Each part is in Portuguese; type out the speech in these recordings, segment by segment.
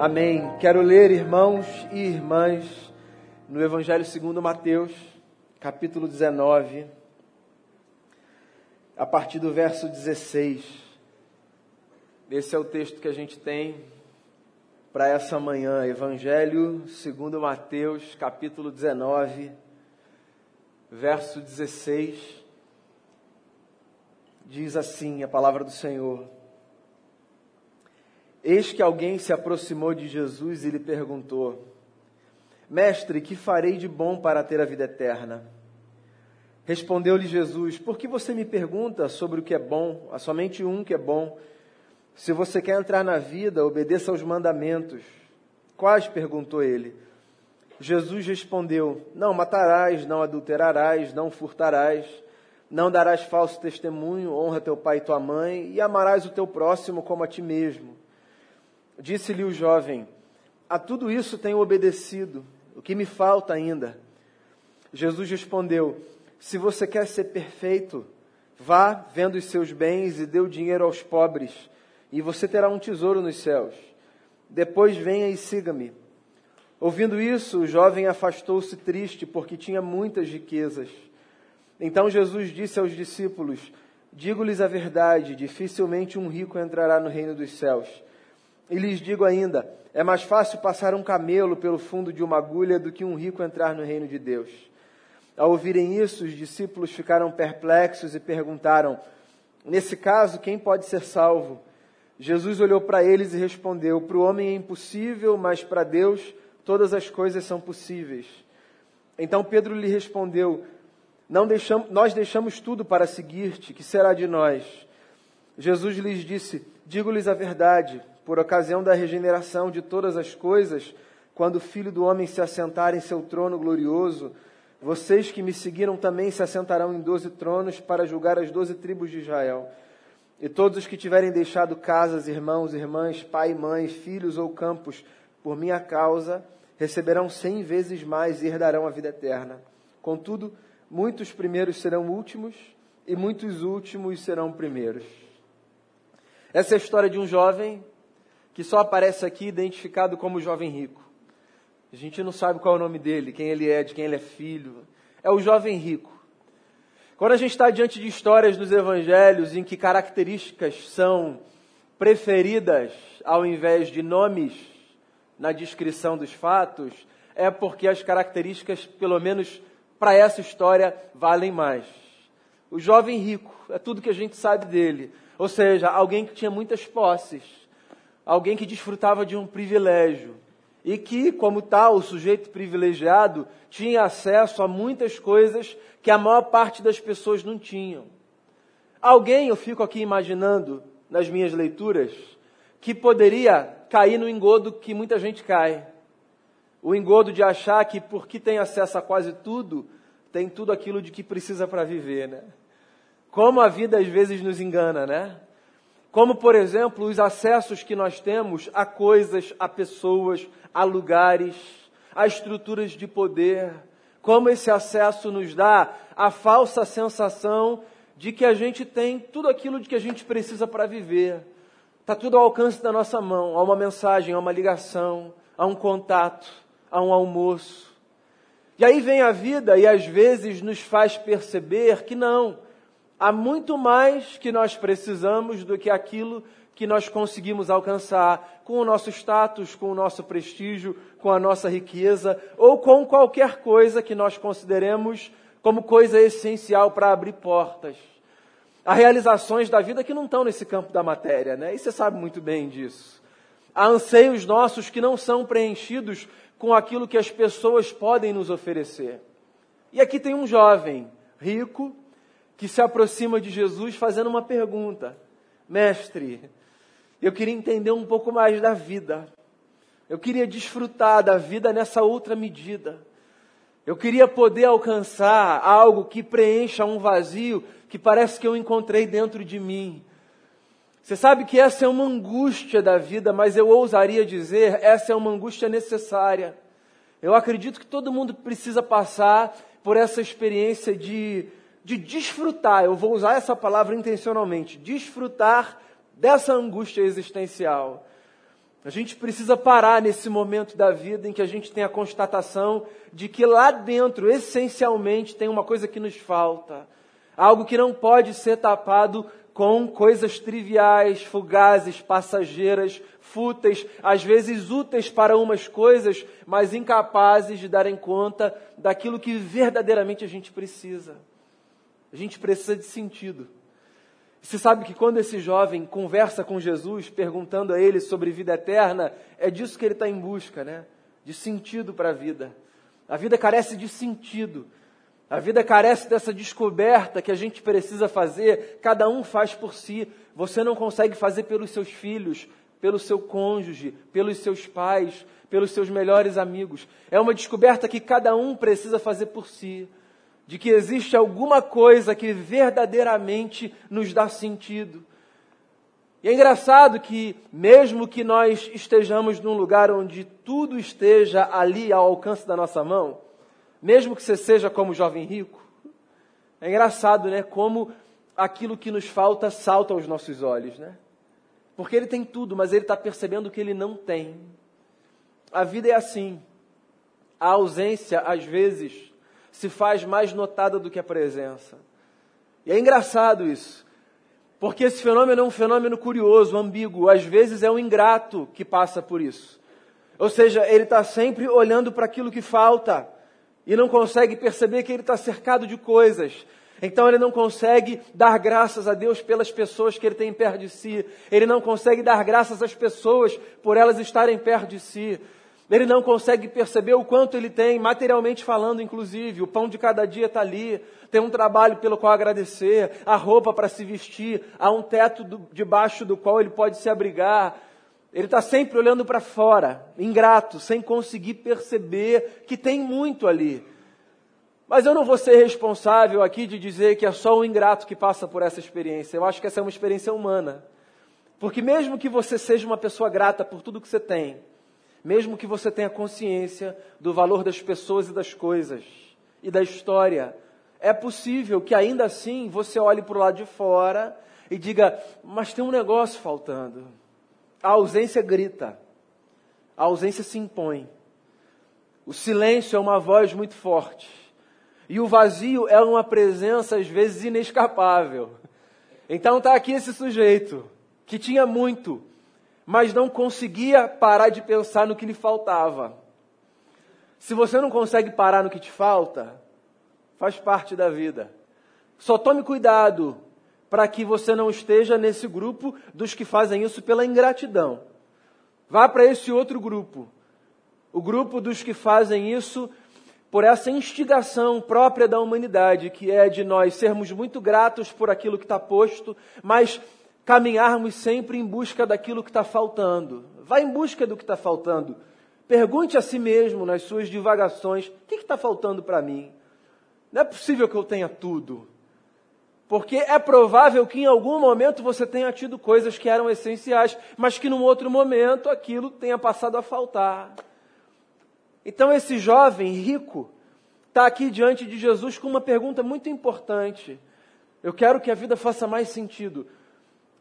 Amém. Quero ler, irmãos e irmãs, no Evangelho segundo Mateus, capítulo 19, a partir do verso 16. Esse é o texto que a gente tem para essa manhã. Evangelho segundo Mateus, capítulo 19, verso 16. Diz assim a palavra do Senhor. Eis que alguém se aproximou de Jesus e lhe perguntou: Mestre, que farei de bom para ter a vida eterna? Respondeu-lhe Jesus: Por que você me pergunta sobre o que é bom? Há somente um que é bom. Se você quer entrar na vida, obedeça aos mandamentos. Quais? perguntou ele. Jesus respondeu: Não matarás, não adulterarás, não furtarás, não darás falso testemunho, honra teu pai e tua mãe, e amarás o teu próximo como a ti mesmo. Disse-lhe o jovem: A tudo isso tenho obedecido, o que me falta ainda? Jesus respondeu: Se você quer ser perfeito, vá, vendo os seus bens e dê o dinheiro aos pobres, e você terá um tesouro nos céus. Depois venha e siga-me. Ouvindo isso, o jovem afastou-se triste, porque tinha muitas riquezas. Então Jesus disse aos discípulos: Digo-lhes a verdade, dificilmente um rico entrará no reino dos céus. E lhes digo ainda: é mais fácil passar um camelo pelo fundo de uma agulha do que um rico entrar no reino de Deus. Ao ouvirem isso, os discípulos ficaram perplexos e perguntaram: Nesse caso, quem pode ser salvo? Jesus olhou para eles e respondeu: Para o homem é impossível, mas para Deus todas as coisas são possíveis. Então Pedro lhe respondeu: deixamos, Nós deixamos tudo para seguir-te, que será de nós? Jesus lhes disse: Digo-lhes a verdade por ocasião da regeneração de todas as coisas, quando o Filho do Homem se assentar em seu trono glorioso, vocês que me seguiram também se assentarão em doze tronos para julgar as doze tribos de Israel. E todos os que tiverem deixado casas, irmãos, irmãs, pai, mãe, filhos ou campos, por minha causa, receberão cem vezes mais e herdarão a vida eterna. Contudo, muitos primeiros serão últimos e muitos últimos serão primeiros. Essa é a história de um jovem que só aparece aqui identificado como jovem rico. A gente não sabe qual é o nome dele, quem ele é, de quem ele é filho. É o jovem rico. Quando a gente está diante de histórias dos evangelhos em que características são preferidas ao invés de nomes na descrição dos fatos, é porque as características, pelo menos para essa história, valem mais. O jovem rico, é tudo que a gente sabe dele. Ou seja, alguém que tinha muitas posses, alguém que desfrutava de um privilégio e que, como tal, o sujeito privilegiado tinha acesso a muitas coisas que a maior parte das pessoas não tinham. Alguém, eu fico aqui imaginando nas minhas leituras, que poderia cair no engodo que muita gente cai. O engodo de achar que porque tem acesso a quase tudo, tem tudo aquilo de que precisa para viver, né? Como a vida às vezes nos engana, né? Como, por exemplo, os acessos que nós temos a coisas, a pessoas, a lugares, a estruturas de poder. Como esse acesso nos dá a falsa sensação de que a gente tem tudo aquilo de que a gente precisa para viver. Está tudo ao alcance da nossa mão. Há uma mensagem, há uma ligação, há um contato, há um almoço. E aí vem a vida e às vezes nos faz perceber que não há muito mais que nós precisamos do que aquilo que nós conseguimos alcançar com o nosso status, com o nosso prestígio, com a nossa riqueza ou com qualquer coisa que nós consideremos como coisa essencial para abrir portas. Há realizações da vida que não estão nesse campo da matéria, né? E você sabe muito bem disso. Há anseios nossos que não são preenchidos com aquilo que as pessoas podem nos oferecer. E aqui tem um jovem rico, que se aproxima de Jesus fazendo uma pergunta: Mestre, eu queria entender um pouco mais da vida. Eu queria desfrutar da vida nessa outra medida. Eu queria poder alcançar algo que preencha um vazio que parece que eu encontrei dentro de mim. Você sabe que essa é uma angústia da vida, mas eu ousaria dizer, essa é uma angústia necessária. Eu acredito que todo mundo precisa passar por essa experiência de de desfrutar, eu vou usar essa palavra intencionalmente, desfrutar dessa angústia existencial. A gente precisa parar nesse momento da vida em que a gente tem a constatação de que lá dentro, essencialmente, tem uma coisa que nos falta. Algo que não pode ser tapado com coisas triviais, fugazes, passageiras, fúteis, às vezes úteis para umas coisas, mas incapazes de darem conta daquilo que verdadeiramente a gente precisa. A gente precisa de sentido. Você sabe que quando esse jovem conversa com Jesus, perguntando a ele sobre vida eterna, é disso que ele está em busca, né? De sentido para a vida. A vida carece de sentido. A vida carece dessa descoberta que a gente precisa fazer, cada um faz por si. Você não consegue fazer pelos seus filhos, pelo seu cônjuge, pelos seus pais, pelos seus melhores amigos. É uma descoberta que cada um precisa fazer por si, de que existe alguma coisa que verdadeiramente nos dá sentido. E é engraçado que, mesmo que nós estejamos num lugar onde tudo esteja ali ao alcance da nossa mão, mesmo que você seja como jovem rico. É engraçado, né? Como aquilo que nos falta salta aos nossos olhos, né? Porque ele tem tudo, mas ele está percebendo que ele não tem. A vida é assim. A ausência, às vezes, se faz mais notada do que a presença. E é engraçado isso. Porque esse fenômeno é um fenômeno curioso, ambíguo. Às vezes é um ingrato que passa por isso. Ou seja, ele está sempre olhando para aquilo que falta e não consegue perceber que ele está cercado de coisas. Então ele não consegue dar graças a Deus pelas pessoas que ele tem perto de si. Ele não consegue dar graças às pessoas por elas estarem perto de si. Ele não consegue perceber o quanto ele tem, materialmente falando, inclusive. O pão de cada dia está ali. Tem um trabalho pelo qual agradecer, a roupa para se vestir, há um teto do, debaixo do qual ele pode se abrigar. Ele está sempre olhando para fora, ingrato, sem conseguir perceber que tem muito ali. Mas eu não vou ser responsável aqui de dizer que é só o ingrato que passa por essa experiência. Eu acho que essa é uma experiência humana. Porque mesmo que você seja uma pessoa grata por tudo que você tem, mesmo que você tenha consciência do valor das pessoas e das coisas e da história, é possível que ainda assim você olhe para o lado de fora e diga: mas tem um negócio faltando. A ausência grita, a ausência se impõe. O silêncio é uma voz muito forte. E o vazio é uma presença, às vezes, inescapável. Então está aqui esse sujeito, que tinha muito, mas não conseguia parar de pensar no que lhe faltava. Se você não consegue parar no que te falta, faz parte da vida. Só tome cuidado para que você não esteja nesse grupo dos que fazem isso pela ingratidão. Vá para esse outro grupo, o grupo dos que fazem isso por essa instigação própria da humanidade, que é de nós sermos muito gratos por aquilo que está posto, mas caminharmos sempre em busca daquilo que está faltando. Vá em busca do que está faltando. Pergunte a si mesmo nas suas divagações: o que está faltando para mim? Não é possível que eu tenha tudo. Porque é provável que em algum momento você tenha tido coisas que eram essenciais, mas que num outro momento aquilo tenha passado a faltar. Então esse jovem rico está aqui diante de Jesus com uma pergunta muito importante. Eu quero que a vida faça mais sentido.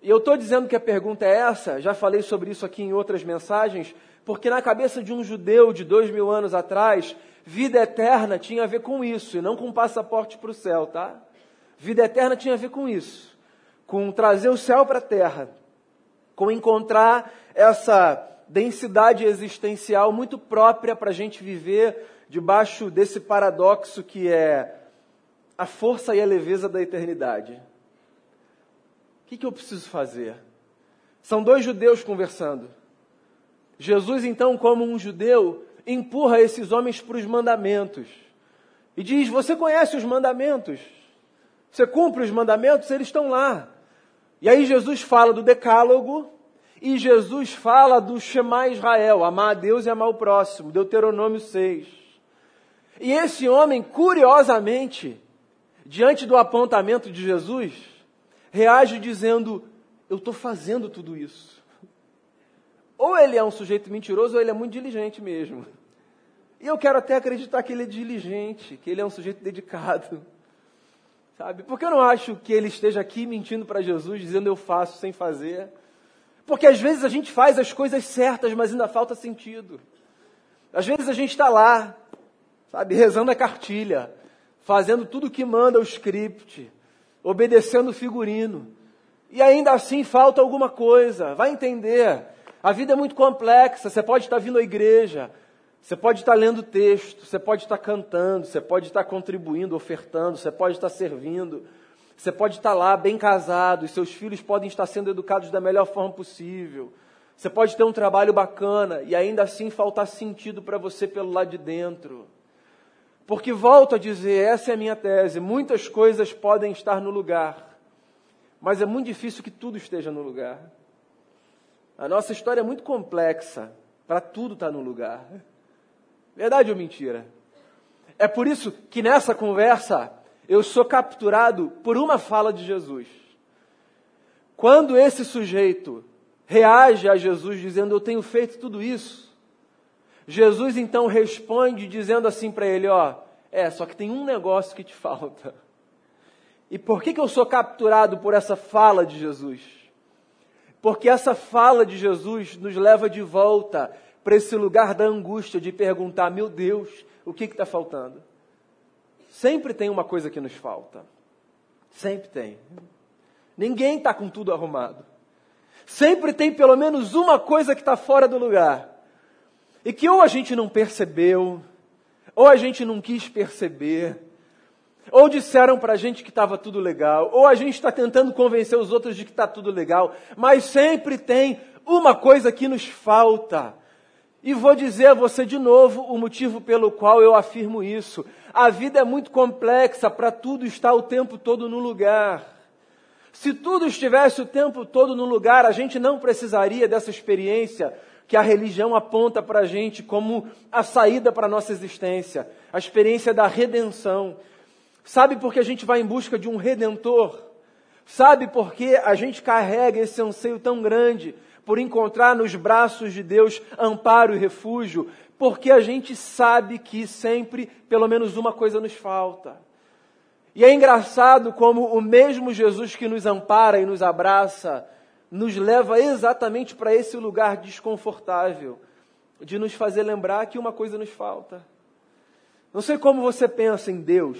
E eu estou dizendo que a pergunta é essa, já falei sobre isso aqui em outras mensagens, porque na cabeça de um judeu de dois mil anos atrás, vida eterna tinha a ver com isso, e não com passaporte para o céu, tá? Vida eterna tinha a ver com isso, com trazer o céu para a terra, com encontrar essa densidade existencial muito própria para a gente viver debaixo desse paradoxo que é a força e a leveza da eternidade. Que, que eu preciso fazer? São dois judeus conversando. Jesus, então, como um judeu, empurra esses homens para os mandamentos e diz: Você conhece os mandamentos? Você cumpre os mandamentos, eles estão lá. E aí Jesus fala do decálogo e Jesus fala do Shema Israel, amar a Deus e amar o próximo, Deuteronômio 6. E esse homem, curiosamente, diante do apontamento de Jesus, reage dizendo: Eu estou fazendo tudo isso. Ou ele é um sujeito mentiroso, ou ele é muito diligente mesmo. E eu quero até acreditar que ele é diligente, que ele é um sujeito dedicado. Sabe? Porque eu não acho que ele esteja aqui mentindo para Jesus, dizendo eu faço sem fazer. Porque às vezes a gente faz as coisas certas, mas ainda falta sentido. Às vezes a gente está lá, sabe, rezando a cartilha, fazendo tudo o que manda o script, obedecendo o figurino. E ainda assim falta alguma coisa. Vai entender. A vida é muito complexa. Você pode estar vindo à igreja, você pode estar lendo texto, você pode estar cantando, você pode estar contribuindo, ofertando, você pode estar servindo, você pode estar lá bem casado, e seus filhos podem estar sendo educados da melhor forma possível. Você pode ter um trabalho bacana e ainda assim faltar sentido para você pelo lado de dentro. Porque volto a dizer, essa é a minha tese, muitas coisas podem estar no lugar, mas é muito difícil que tudo esteja no lugar. A nossa história é muito complexa para tudo estar no lugar. Verdade ou mentira? É por isso que nessa conversa eu sou capturado por uma fala de Jesus. Quando esse sujeito reage a Jesus dizendo: Eu tenho feito tudo isso, Jesus então responde dizendo assim para ele: Ó, é, só que tem um negócio que te falta. E por que, que eu sou capturado por essa fala de Jesus? Porque essa fala de Jesus nos leva de volta para esse lugar da angústia de perguntar: meu Deus, o que está faltando? Sempre tem uma coisa que nos falta. Sempre tem. Ninguém está com tudo arrumado. Sempre tem pelo menos uma coisa que está fora do lugar. E que ou a gente não percebeu, ou a gente não quis perceber, ou disseram para a gente que estava tudo legal, ou a gente está tentando convencer os outros de que está tudo legal, mas sempre tem uma coisa que nos falta. E vou dizer a você de novo o motivo pelo qual eu afirmo isso. A vida é muito complexa para tudo estar o tempo todo no lugar. Se tudo estivesse o tempo todo no lugar, a gente não precisaria dessa experiência que a religião aponta para a gente como a saída para a nossa existência, a experiência da redenção. Sabe por que a gente vai em busca de um redentor? Sabe por que a gente carrega esse anseio tão grande por encontrar nos braços de Deus amparo e refúgio, porque a gente sabe que sempre pelo menos uma coisa nos falta. E é engraçado como o mesmo Jesus que nos ampara e nos abraça, nos leva exatamente para esse lugar desconfortável, de nos fazer lembrar que uma coisa nos falta. Não sei como você pensa em Deus.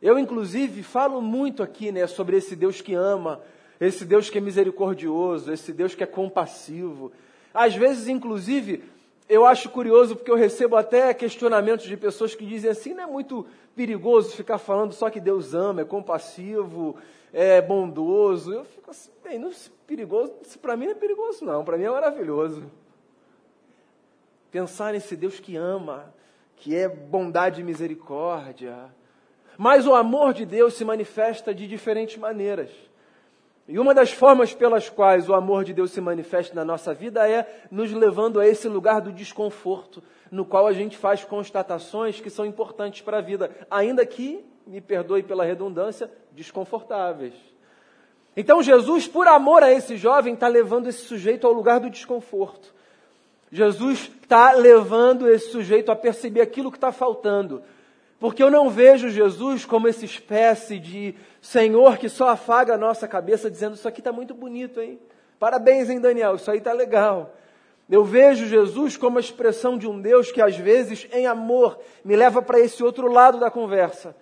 Eu, inclusive, falo muito aqui né, sobre esse Deus que ama, esse Deus que é misericordioso, esse Deus que é compassivo. Às vezes, inclusive, eu acho curioso porque eu recebo até questionamentos de pessoas que dizem assim: não é muito perigoso ficar falando só que Deus ama, é compassivo, é bondoso. Eu fico assim, bem, não perigoso, para mim não é perigoso, não, para mim é maravilhoso. Pensar nesse Deus que ama, que é bondade e misericórdia. Mas o amor de Deus se manifesta de diferentes maneiras. E uma das formas pelas quais o amor de Deus se manifesta na nossa vida é nos levando a esse lugar do desconforto, no qual a gente faz constatações que são importantes para a vida, ainda que, me perdoe pela redundância, desconfortáveis. Então Jesus, por amor a esse jovem, está levando esse sujeito ao lugar do desconforto. Jesus está levando esse sujeito a perceber aquilo que está faltando. Porque eu não vejo Jesus como essa espécie de Senhor que só afaga a nossa cabeça dizendo: Isso aqui está muito bonito, hein? Parabéns, hein, Daniel? Isso aí está legal. Eu vejo Jesus como a expressão de um Deus que, às vezes, em amor, me leva para esse outro lado da conversa,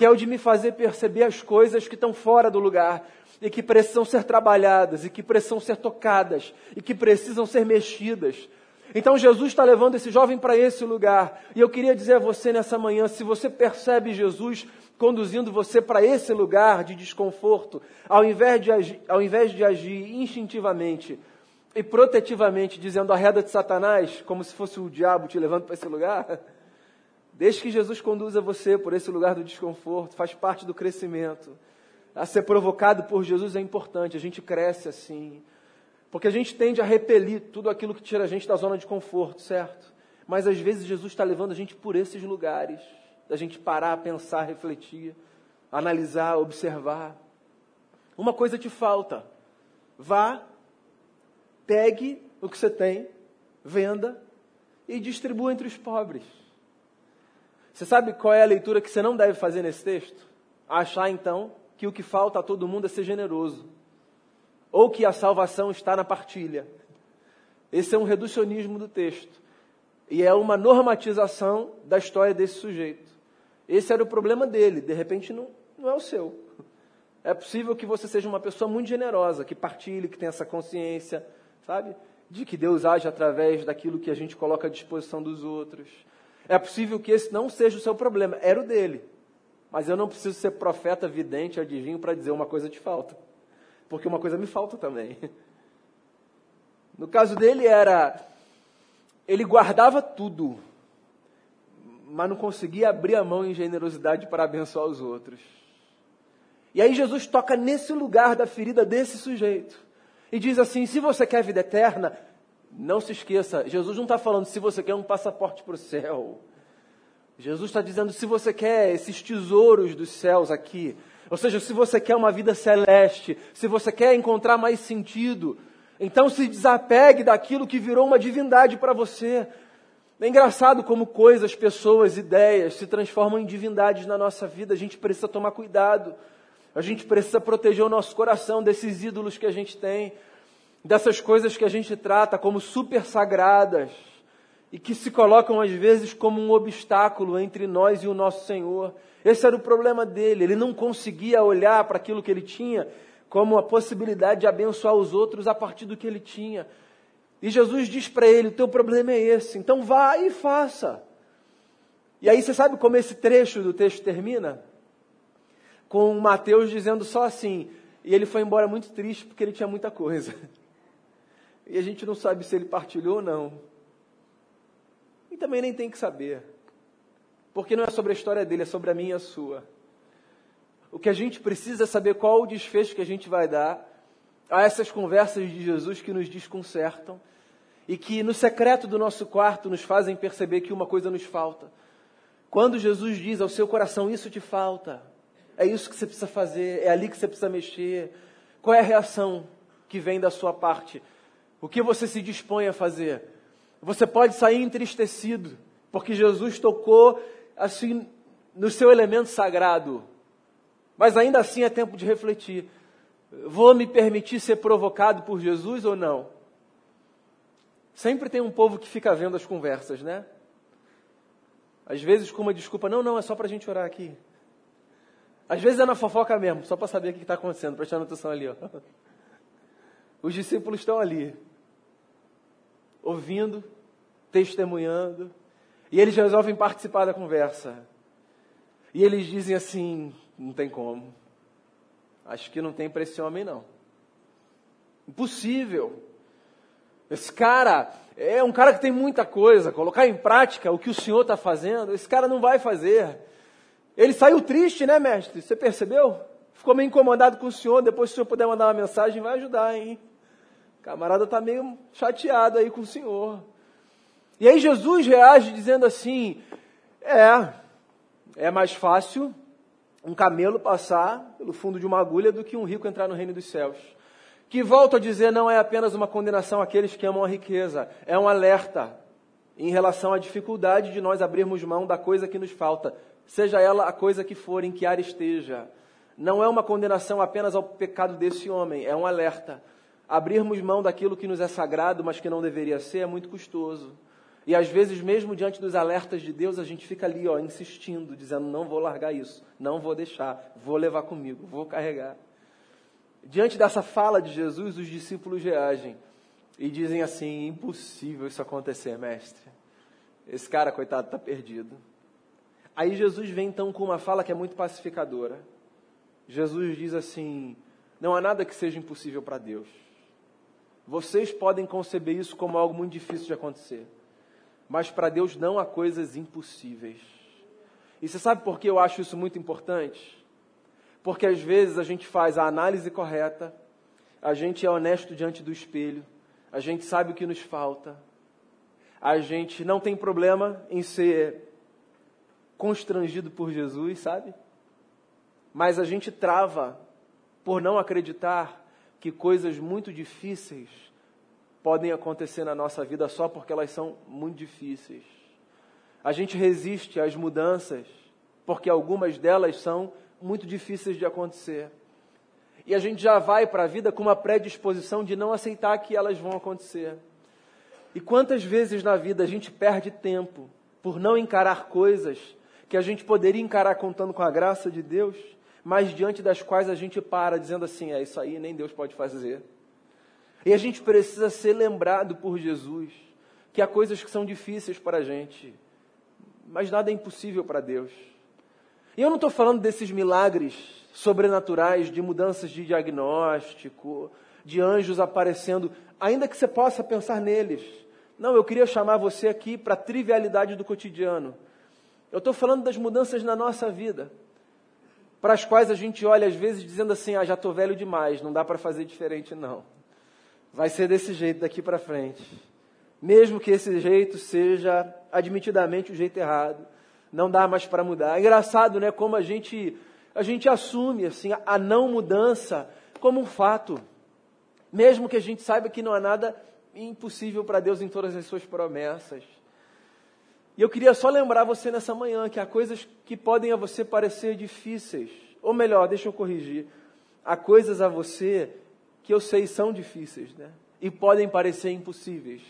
que é o de me fazer perceber as coisas que estão fora do lugar e que precisam ser trabalhadas, e que precisam ser tocadas, e que precisam ser mexidas então Jesus está levando esse jovem para esse lugar. E eu queria dizer a você nessa manhã: se você percebe Jesus conduzindo você para esse lugar de desconforto, ao invés de agir, ao invés de agir instintivamente e protetivamente, dizendo a reda de Satanás, como se fosse o diabo te levando para esse lugar, deixe que Jesus conduza você por esse lugar do desconforto, faz parte do crescimento. A ser provocado por Jesus é importante, a gente cresce assim. Porque a gente tende a repelir tudo aquilo que tira a gente da zona de conforto, certo? Mas às vezes Jesus está levando a gente por esses lugares, da gente parar, pensar, refletir, analisar, observar. Uma coisa te falta. Vá, pegue o que você tem, venda e distribua entre os pobres. Você sabe qual é a leitura que você não deve fazer nesse texto? Achar então que o que falta a todo mundo é ser generoso. ou que a salvação está na partilha. Esse é um reducionismo do texto. E é uma normatização da história desse sujeito. Esse era o problema dele, de repente não, não é o seu. É possível que você seja uma pessoa muito generosa, que partilhe, que tenha essa consciência, sabe? De que Deus age através daquilo que a gente coloca à disposição dos outros. É possível que esse não seja o seu problema, era o dele. Mas eu não preciso ser profeta, vidente, adivinho para dizer uma coisa te falta. Porque uma coisa me falta também. No caso dele era ele guardava tudo, mas não conseguia abrir a mão em generosidade para abençoar os outros. E aí Jesus toca nesse lugar da ferida desse sujeito e diz assim: se você quer vida eterna, não se esqueça, Jesus não está falando se você quer um passaporte para o céu. Jesus está dizendo se você quer esses tesouros dos céus aqui, ou seja, se você quer uma vida celeste, se você quer encontrar mais sentido, então se desapegue daquilo que virou uma divindade para você. É engraçado como coisas, pessoas, ideias se transformam em divindades na nossa vida. A gente precisa tomar cuidado. A gente precisa proteger o nosso coração desses ídolos que a gente tem, dessas coisas que a gente trata como super sagradas e que se colocam às vezes como um obstáculo entre nós e o nosso Senhor. Esse era o problema dele. Ele não conseguia olhar para aquilo que ele tinha como a possibilidade de abençoar os outros a partir do que ele tinha. E Jesus diz para ele: O teu problema é esse, então vá e faça. E aí você sabe como esse trecho do texto termina? com Mateus dizendo só assim, e ele foi embora muito triste porque ele tinha muita coisa. E a gente não sabe se ele partilhou ou não. E também nem tem que saber. Porque não é sobre a história dele, é sobre a minha e a sua. O que a gente precisa é saber qual o desfecho que a gente vai dar a essas conversas de Jesus que nos desconcertam e que no secreto do nosso quarto nos fazem perceber que uma coisa nos falta. Quando Jesus diz ao seu coração, isso te falta, é isso que você precisa fazer, é ali que você precisa mexer. Qual é a reação que vem da sua parte? O que você se dispõe a fazer? Você pode sair entristecido, porque Jesus tocou assim no seu elemento sagrado. Mas ainda assim é tempo de refletir. Vou me permitir ser provocado por Jesus ou não? Sempre tem um povo que fica vendo as conversas, né? Às vezes com uma desculpa, não, não, é só para a gente orar aqui. Às vezes é na fofoca mesmo, só para saber o que está acontecendo, prestando atenção ali. Ó. Os discípulos estão ali, ouvindo, testemunhando, e eles resolvem participar da conversa. E eles dizem assim: não tem como. Acho que não tem para esse homem, não. Impossível. Esse cara é um cara que tem muita coisa. Colocar em prática o que o senhor está fazendo, esse cara não vai fazer. Ele saiu triste, né, mestre? Você percebeu? Ficou meio incomodado com o senhor. Depois, se o senhor puder mandar uma mensagem, vai ajudar, hein? Camarada está meio chateado aí com o senhor. E aí Jesus reage dizendo assim: É, é mais fácil um camelo passar pelo fundo de uma agulha do que um rico entrar no reino dos céus. Que volto a dizer, não é apenas uma condenação àqueles que amam a riqueza, é um alerta em relação à dificuldade de nós abrirmos mão da coisa que nos falta, seja ela a coisa que for, em que área esteja. Não é uma condenação apenas ao pecado desse homem, é um alerta. Abrirmos mão daquilo que nos é sagrado, mas que não deveria ser, é muito custoso. E às vezes, mesmo diante dos alertas de Deus, a gente fica ali, ó, insistindo, dizendo: não vou largar isso, não vou deixar, vou levar comigo, vou carregar. Diante dessa fala de Jesus, os discípulos reagem e dizem assim: impossível isso acontecer, mestre. Esse cara, coitado, está perdido. Aí Jesus vem então com uma fala que é muito pacificadora. Jesus diz assim: não há nada que seja impossível para Deus. Vocês podem conceber isso como algo muito difícil de acontecer, mas para Deus não há coisas impossíveis. E você sabe por que eu acho isso muito importante? Porque às vezes a gente faz a análise correta, a gente é honesto diante do espelho, a gente sabe o que nos falta, a gente não tem problema em ser constrangido por Jesus, sabe? Mas a gente trava por não acreditar que coisas muito difíceis podem acontecer na nossa vida só porque elas são muito difíceis. A gente resiste às mudanças porque algumas delas são muito difíceis de acontecer. e a gente já vai para a vida com uma predisposição de não aceitar que elas vão acontecer. E quantas vezes na vida a gente perde tempo por não encarar coisas que a gente poderia encarar contando com a graça de Deus, mas diante das quais a gente para dizendo assim: é isso aí, nem Deus pode fazer. E a gente precisa ser lembrado por Jesus que há coisas que são difíceis para a gente, mas nada é impossível para Deus. E eu não estou falando desses milagres sobrenaturais, de mudanças de diagnóstico, de anjos aparecendo, ainda que você possa pensar neles. Não, eu queria chamar você aqui para a trivialidade do cotidiano. Eu estou falando das mudanças na nossa vida, para as quais a gente olha às vezes dizendo assim: ah, já estou velho demais, não dá para fazer diferente, não. Vai ser desse jeito daqui para frente. Mesmo que esse jeito seja admitidamente o jeito errado, não dá mais para mudar. É engraçado, né, como a gente a gente assume assim a não mudança como um fato, mesmo que a gente saiba que não há nada impossível para Deus em todas as suas promessas. E eu queria só lembrar você nessa manhã que há coisas que podem a você parecer difíceis, ou melhor, deixa eu corrigir, há coisas a você que eu sei são difíceis, né? E podem parecer impossíveis.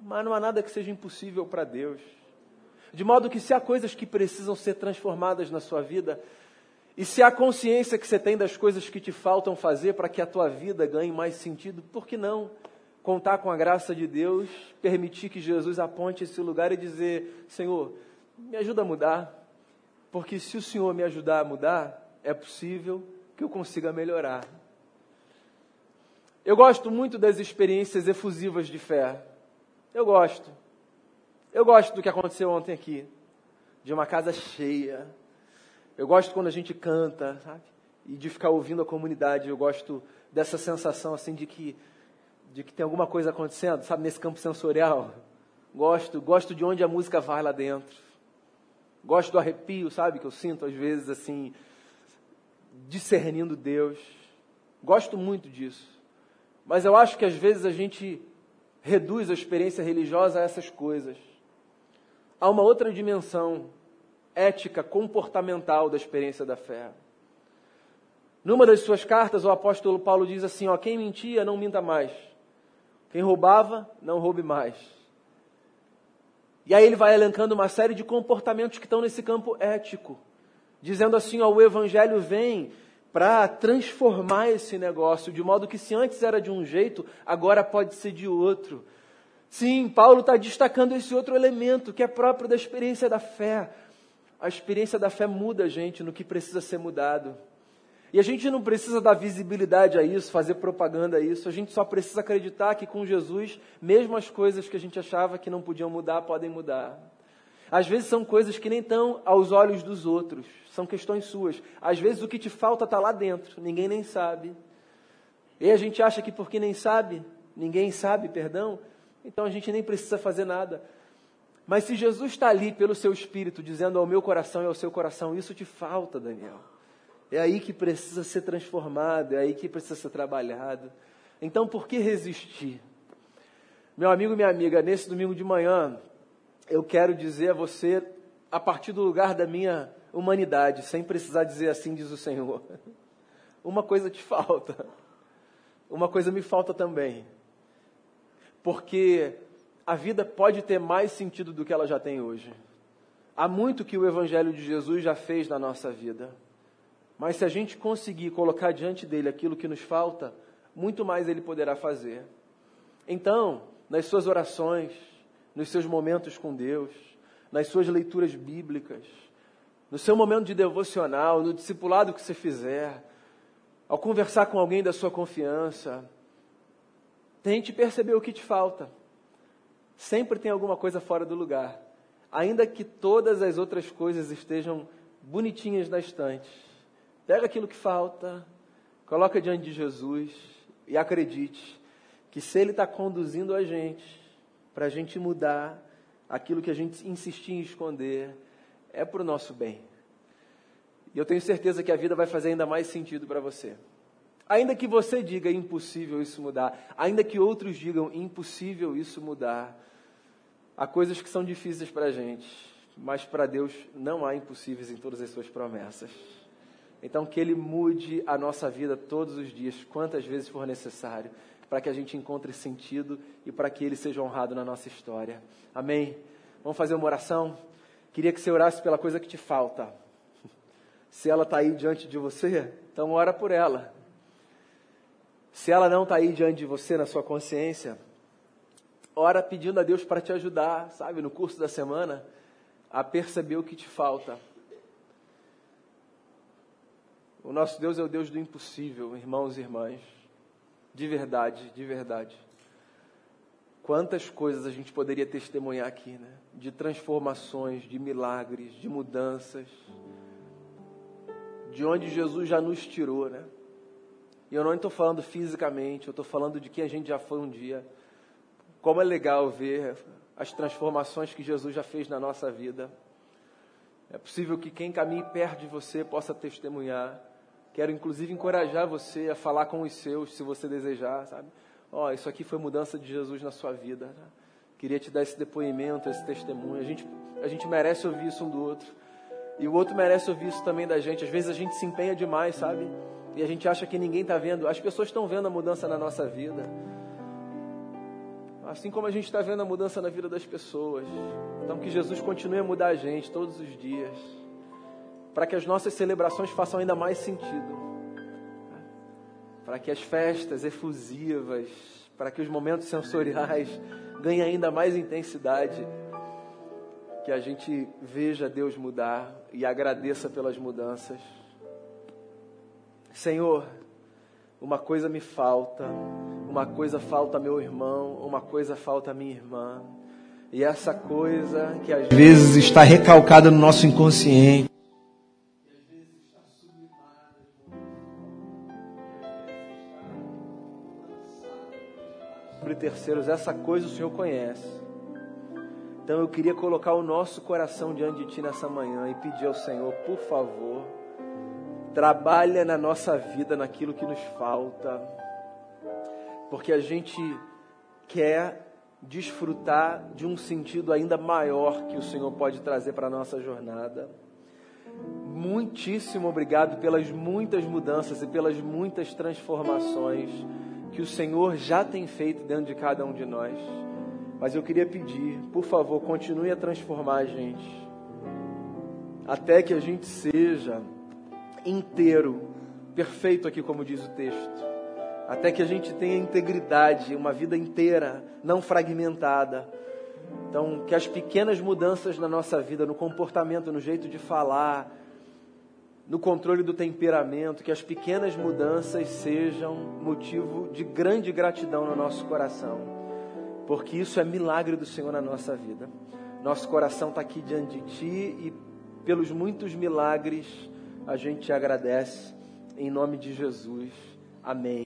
Mas não há nada que seja impossível para Deus. De modo que se há coisas que precisam ser transformadas na sua vida, e se há consciência que você tem das coisas que te faltam fazer para que a tua vida ganhe mais sentido, por que não contar com a graça de Deus, permitir que Jesus aponte esse lugar e dizer: Senhor, me ajuda a mudar, porque se o Senhor me ajudar a mudar, é possível que eu consiga melhorar. Eu gosto muito das experiências efusivas de fé. Eu gosto. Eu gosto do que aconteceu ontem aqui, de uma casa cheia. Eu gosto quando a gente canta, sabe? E de ficar ouvindo a comunidade. Eu gosto dessa sensação assim de que de que tem alguma coisa acontecendo, sabe, nesse campo sensorial. Gosto, gosto de onde a música vai lá dentro. Gosto do arrepio, sabe, que eu sinto às vezes assim, discernindo Deus. Gosto muito disso. Mas eu acho que às vezes a gente reduz a experiência religiosa a essas coisas há uma outra dimensão ética, comportamental da experiência da fé. Numa das suas cartas, o apóstolo Paulo diz assim: ó, quem mentia, não minta mais. Quem roubava, não roube mais. E aí ele vai elencando uma série de comportamentos que estão nesse campo ético, dizendo assim: ó, o evangelho vem para transformar esse negócio, de modo que se antes era de um jeito, agora pode ser de outro. Sim, Paulo está destacando esse outro elemento que é próprio da experiência da fé. A experiência da fé muda a gente no que precisa ser mudado. E a gente não precisa dar visibilidade a isso, fazer propaganda a isso. A gente só precisa acreditar que com Jesus, mesmo as coisas que a gente achava que não podiam mudar, podem mudar. Às vezes são coisas que nem estão aos olhos dos outros, são questões suas. Às vezes o que te falta está lá dentro, ninguém nem sabe. E a gente acha que porque nem sabe, ninguém sabe, perdão, então a gente nem precisa fazer nada. Mas se Jesus está ali pelo seu espírito, dizendo ao meu coração e ao seu coração, isso te falta, Daniel. É aí que precisa ser transformado, é aí que precisa ser trabalhado. Então por que resistir? Meu amigo minha amiga, nesse domingo de manhã, eu quero dizer a você, a partir do lugar da minha humanidade, sem precisar dizer assim, diz o Senhor. Uma coisa te falta, uma coisa me falta também porque a vida pode ter mais sentido do que ela já tem hoje. Há muito que o Evangelho de Jesus já fez na nossa vida. Mas se a gente conseguir colocar diante dele aquilo que nos falta, muito mais ele poderá fazer. Então, nas suas orações, nos seus momentos com Deus, nas suas leituras bíblicas, no seu momento de devocional, no discipulado que você fizer, ao conversar com alguém da sua confiança, Tente perceber o que te falta. Sempre tem alguma coisa fora do lugar. Ainda que todas as outras coisas estejam bonitinhas na estante. Pega aquilo que falta, coloca diante de Jesus e acredite que se Ele está conduzindo a gente para a gente mudar aquilo que a gente insistia em esconder, é para o nosso bem. E eu tenho certeza que a vida vai fazer ainda mais sentido para você. Ainda que você diga impossível isso mudar, ainda que outros digam impossível isso mudar, há coisas que são difíceis para a gente, mas para Deus não há impossíveis em todas as suas promessas. Então, que Ele mude a nossa vida todos os dias, quantas vezes for necessário, para que a gente encontre sentido e para que Ele seja honrado na nossa história. Amém? Vamos fazer uma oração? Queria que você orasse pela coisa que te falta. Se ela está aí diante de você, então ora por ela. Se ela não está aí diante de você, na sua consciência, ora pedindo a Deus para te ajudar, sabe, no curso da semana, a perceber o que te falta. O nosso Deus é o Deus do impossível, irmãos e irmãs. De verdade, de verdade. Quantas coisas a gente poderia testemunhar aqui, né? De transformações, de milagres, de mudanças. De onde Jesus já nos tirou, né? E eu não estou falando fisicamente, eu estou falando de quem a gente já foi um dia. Como é legal ver as transformações que Jesus já fez na nossa vida. É possível que quem caminhe perto de você possa testemunhar. Quero inclusive encorajar você a falar com os seus, se você desejar, sabe? Ó, oh, isso aqui foi mudança de Jesus na sua vida. Né? Queria te dar esse depoimento, esse testemunho. A gente, a gente merece ouvir isso um do outro. E o outro merece ouvir isso também da gente. Às vezes a gente se empenha demais, sabe? E a gente acha que ninguém está vendo. As pessoas estão vendo a mudança na nossa vida. Assim como a gente está vendo a mudança na vida das pessoas. Então que Jesus continue a mudar a gente todos os dias para que as nossas celebrações façam ainda mais sentido, para que as festas efusivas, para que os momentos sensoriais ganhem ainda mais intensidade, que a gente veja Deus mudar e agradeça pelas mudanças. Senhor, uma coisa me falta, uma coisa falta meu irmão, uma coisa falta minha irmã. E essa coisa que às vezes está recalcada no nosso inconsciente, terceiros, essa coisa o Senhor conhece. Então eu queria colocar o nosso coração diante de Ti nessa manhã e pedir ao Senhor, por favor, trabalha na nossa vida naquilo que nos falta, porque a gente quer desfrutar de um sentido ainda maior que o Senhor pode trazer para a nossa jornada. Muitíssimo obrigado pelas muitas mudanças e pelas muitas transformações que o Senhor já tem feito dentro de cada um de nós. Mas eu queria pedir, por favor, continue a transformar a gente, até que a gente seja inteiro, perfeito aqui, como diz o texto, até que a gente tenha integridade, uma vida inteira, não fragmentada. Então, que as pequenas mudanças na nossa vida, no comportamento, no jeito de falar, no controle do temperamento, que as pequenas mudanças sejam motivo de grande gratidão no nosso coração, porque isso é milagre do Senhor na nossa vida. Nosso coração está aqui diante de Ti e pelos muitos milagres a gente te agradece, em nome de Jesus. Amém.